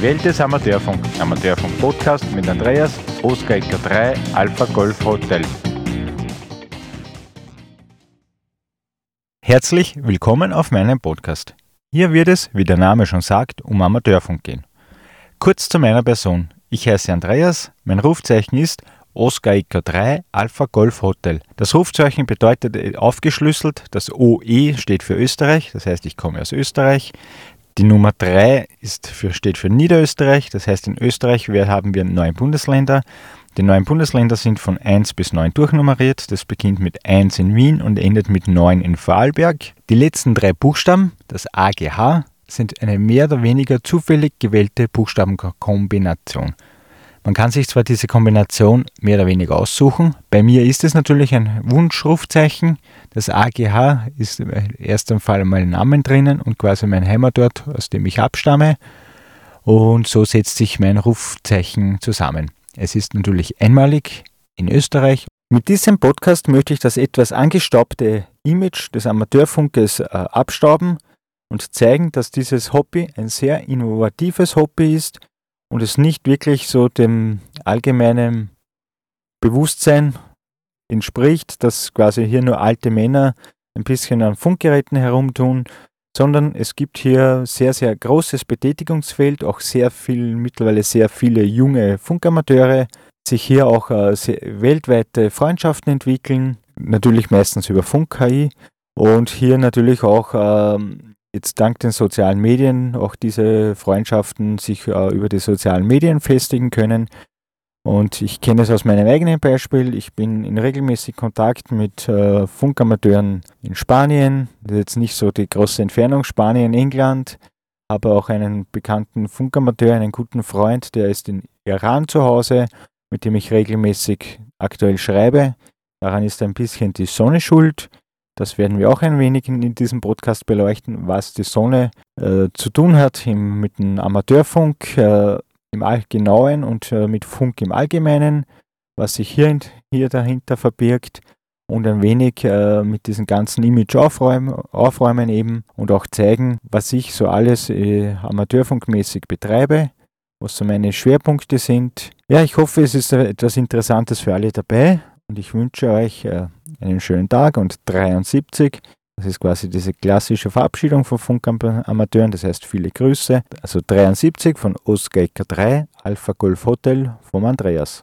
Die Welt des Amateurfunk. Amateurfunk Podcast mit Andreas, Oscar Ecker 3, Alpha Golf Hotel. Herzlich willkommen auf meinem Podcast. Hier wird es, wie der Name schon sagt, um Amateurfunk gehen. Kurz zu meiner Person. Ich heiße Andreas, mein Rufzeichen ist Oscar Ecker 3 Alpha Golf Hotel. Das Rufzeichen bedeutet aufgeschlüsselt, das OE steht für Österreich, das heißt ich komme aus Österreich. Die Nummer 3 ist für, steht für Niederösterreich, das heißt in Österreich haben wir neun Bundesländer. Die neuen Bundesländer sind von 1 bis 9 durchnummeriert. Das beginnt mit 1 in Wien und endet mit 9 in Vorarlberg. Die letzten drei Buchstaben, das AGH, sind eine mehr oder weniger zufällig gewählte Buchstabenkombination. Man kann sich zwar diese Kombination mehr oder weniger aussuchen. Bei mir ist es natürlich ein Wunschrufzeichen. Das AGH ist im Fall mein Namen drinnen und quasi mein Heimatort, aus dem ich abstamme. Und so setzt sich mein Rufzeichen zusammen. Es ist natürlich einmalig in Österreich. Mit diesem Podcast möchte ich das etwas angestaubte Image des Amateurfunkes äh, abstauben und zeigen, dass dieses Hobby ein sehr innovatives Hobby ist und es nicht wirklich so dem allgemeinen Bewusstsein entspricht, dass quasi hier nur alte Männer ein bisschen an Funkgeräten herumtun, sondern es gibt hier sehr, sehr großes Betätigungsfeld, auch sehr viel, mittlerweile sehr viele junge Funkamateure, sich hier auch äh, weltweite Freundschaften entwickeln, natürlich meistens über Funk-KI und hier natürlich auch ähm, jetzt dank den sozialen Medien auch diese Freundschaften sich äh, über die sozialen Medien festigen können. Und ich kenne es aus meinem eigenen Beispiel. Ich bin in regelmäßig Kontakt mit äh, Funkamateuren in Spanien. Das ist jetzt nicht so die große Entfernung, Spanien, England. Habe auch einen bekannten Funkamateur, einen guten Freund, der ist in Iran zu Hause, mit dem ich regelmäßig aktuell schreibe. Daran ist ein bisschen die Sonne schuld. Das werden wir auch ein wenig in, diesem Podcast beleuchten, was die Sonne äh, zu tun hat im, mit dem Amateurfunk äh, im Allgemeinen und äh, mit Funk im Allgemeinen, was sich hier, hier dahinter verbirgt und ein wenig äh, mit diesem ganzen Image aufräumen, aufräumen eben und auch zeigen, was ich so alles äh, amateurfunkmäßig betreibe, was so meine Schwerpunkte sind. Ja, ich hoffe, es ist etwas Interessantes für alle dabei und ich wünsche euch äh, einen schönen Tag und 73. Das ist quasi diese klassische Verabschiedung von Funkamateuren, das heißt viele Grüße. Also 73 von Oscar 3, Alpha Golf Hotel vom Andreas.